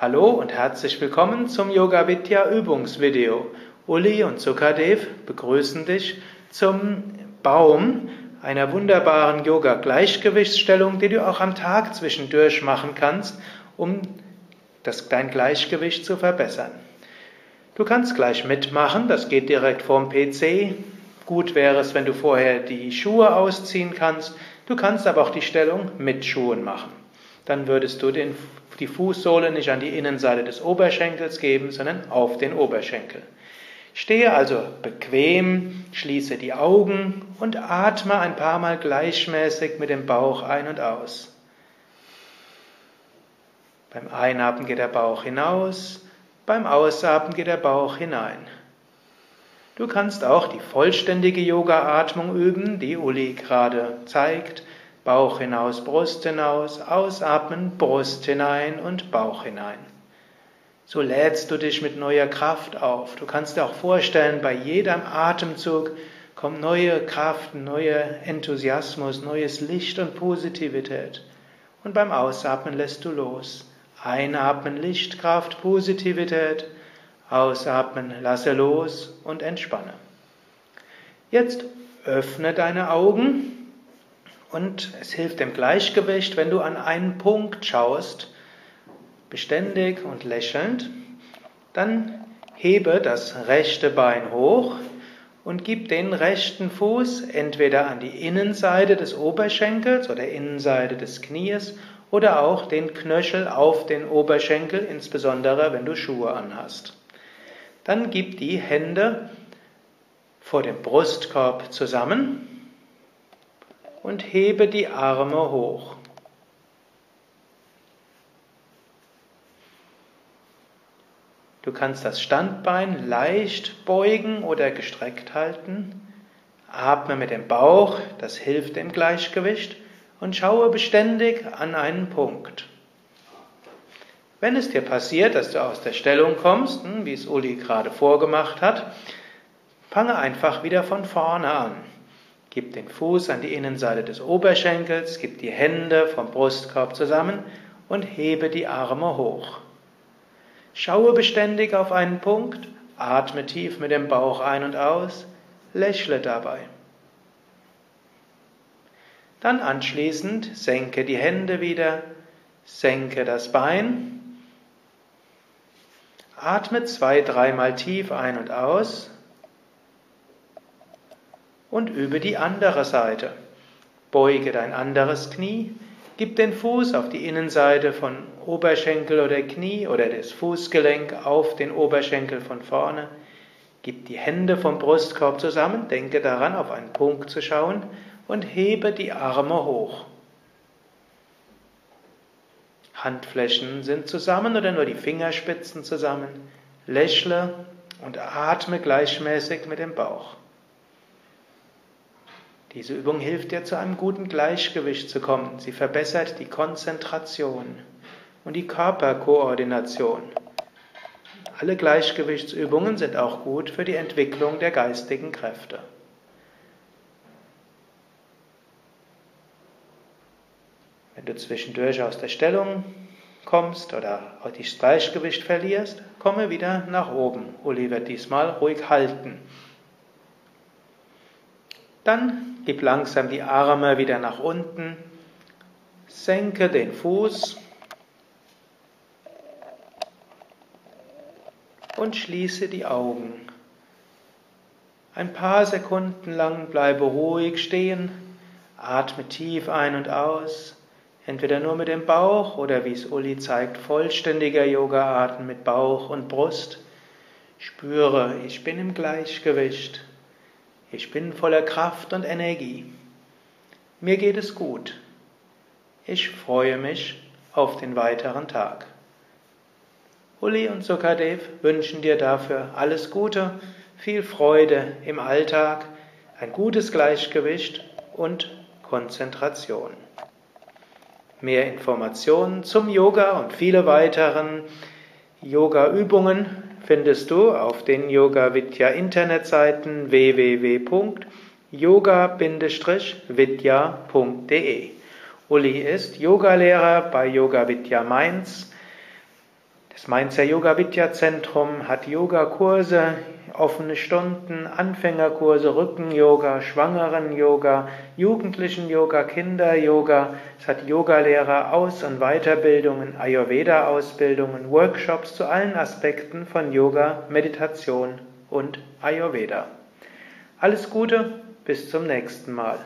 Hallo und herzlich willkommen zum Yoga Vidya Übungsvideo. Uli und Sukadev begrüßen dich zum Baum einer wunderbaren Yoga Gleichgewichtsstellung, die du auch am Tag zwischendurch machen kannst, um das, dein Gleichgewicht zu verbessern. Du kannst gleich mitmachen, das geht direkt vorm PC. Gut wäre es, wenn du vorher die Schuhe ausziehen kannst. Du kannst aber auch die Stellung mit Schuhen machen. Dann würdest du den, die Fußsohle nicht an die Innenseite des Oberschenkels geben, sondern auf den Oberschenkel. Stehe also bequem, schließe die Augen und atme ein paar Mal gleichmäßig mit dem Bauch ein und aus. Beim Einatmen geht der Bauch hinaus, beim Ausatmen geht der Bauch hinein. Du kannst auch die vollständige Yoga-Atmung üben, die Uli gerade zeigt. Bauch hinaus, Brust hinaus, ausatmen, Brust hinein und Bauch hinein. So lädst du dich mit neuer Kraft auf. Du kannst dir auch vorstellen, bei jedem Atemzug kommt neue Kraft, neuer Enthusiasmus, neues Licht und Positivität. Und beim Ausatmen lässt du los. Einatmen, Lichtkraft, Positivität. Ausatmen, lasse los und entspanne. Jetzt öffne deine Augen und es hilft dem Gleichgewicht, wenn du an einen Punkt schaust, beständig und lächelnd, dann hebe das rechte Bein hoch und gib den rechten Fuß entweder an die Innenseite des Oberschenkels oder Innenseite des Knies oder auch den Knöchel auf den Oberschenkel, insbesondere wenn du Schuhe anhast. Dann gib die Hände vor dem Brustkorb zusammen und hebe die Arme hoch. Du kannst das Standbein leicht beugen oder gestreckt halten. Atme mit dem Bauch, das hilft dem Gleichgewicht und schaue beständig an einen Punkt. Wenn es dir passiert, dass du aus der Stellung kommst, hm, wie es Uli gerade vorgemacht hat, fange einfach wieder von vorne an. Gib den Fuß an die Innenseite des Oberschenkels, gib die Hände vom Brustkorb zusammen und hebe die Arme hoch. Schaue beständig auf einen Punkt, atme tief mit dem Bauch ein und aus, lächle dabei. Dann anschließend senke die Hände wieder, senke das Bein, Atme zwei, dreimal tief ein und aus und übe die andere Seite. Beuge dein anderes Knie, gib den Fuß auf die Innenseite von Oberschenkel oder Knie oder das Fußgelenk auf den Oberschenkel von vorne. Gib die Hände vom Brustkorb zusammen, denke daran, auf einen Punkt zu schauen und hebe die Arme hoch. Handflächen sind zusammen oder nur die Fingerspitzen zusammen. Lächle und atme gleichmäßig mit dem Bauch. Diese Übung hilft dir zu einem guten Gleichgewicht zu kommen. Sie verbessert die Konzentration und die Körperkoordination. Alle Gleichgewichtsübungen sind auch gut für die Entwicklung der geistigen Kräfte. Wenn du zwischendurch aus der Stellung kommst oder auch das Gleichgewicht verlierst, komme wieder nach oben. Wird diesmal ruhig halten. Dann gib langsam die Arme wieder nach unten, senke den Fuß und schließe die Augen. Ein paar Sekunden lang bleibe ruhig stehen, atme tief ein und aus. Entweder nur mit dem Bauch oder wie es Uli zeigt, vollständiger Yoga-Atem mit Bauch und Brust. Spüre, ich bin im Gleichgewicht. Ich bin voller Kraft und Energie. Mir geht es gut. Ich freue mich auf den weiteren Tag. Uli und Sukadev wünschen dir dafür alles Gute, viel Freude im Alltag, ein gutes Gleichgewicht und Konzentration. Mehr Informationen zum Yoga und viele weiteren Yoga-Übungen findest du auf den Yoga Vidya Internetseiten www.yoga-vidya.de. Uli ist Yogalehrer bei Yoga Vidya Mainz. Das Mainzer Yoga Vidya Zentrum hat Yogakurse, offene Stunden, Anfängerkurse, Rücken-Yoga, Schwangeren-Yoga, Jugendlichen-Yoga, Kinder-Yoga. Es hat Yogalehrer, Aus- und Weiterbildungen, Ayurveda-Ausbildungen, Workshops zu allen Aspekten von Yoga, Meditation und Ayurveda. Alles Gute, bis zum nächsten Mal.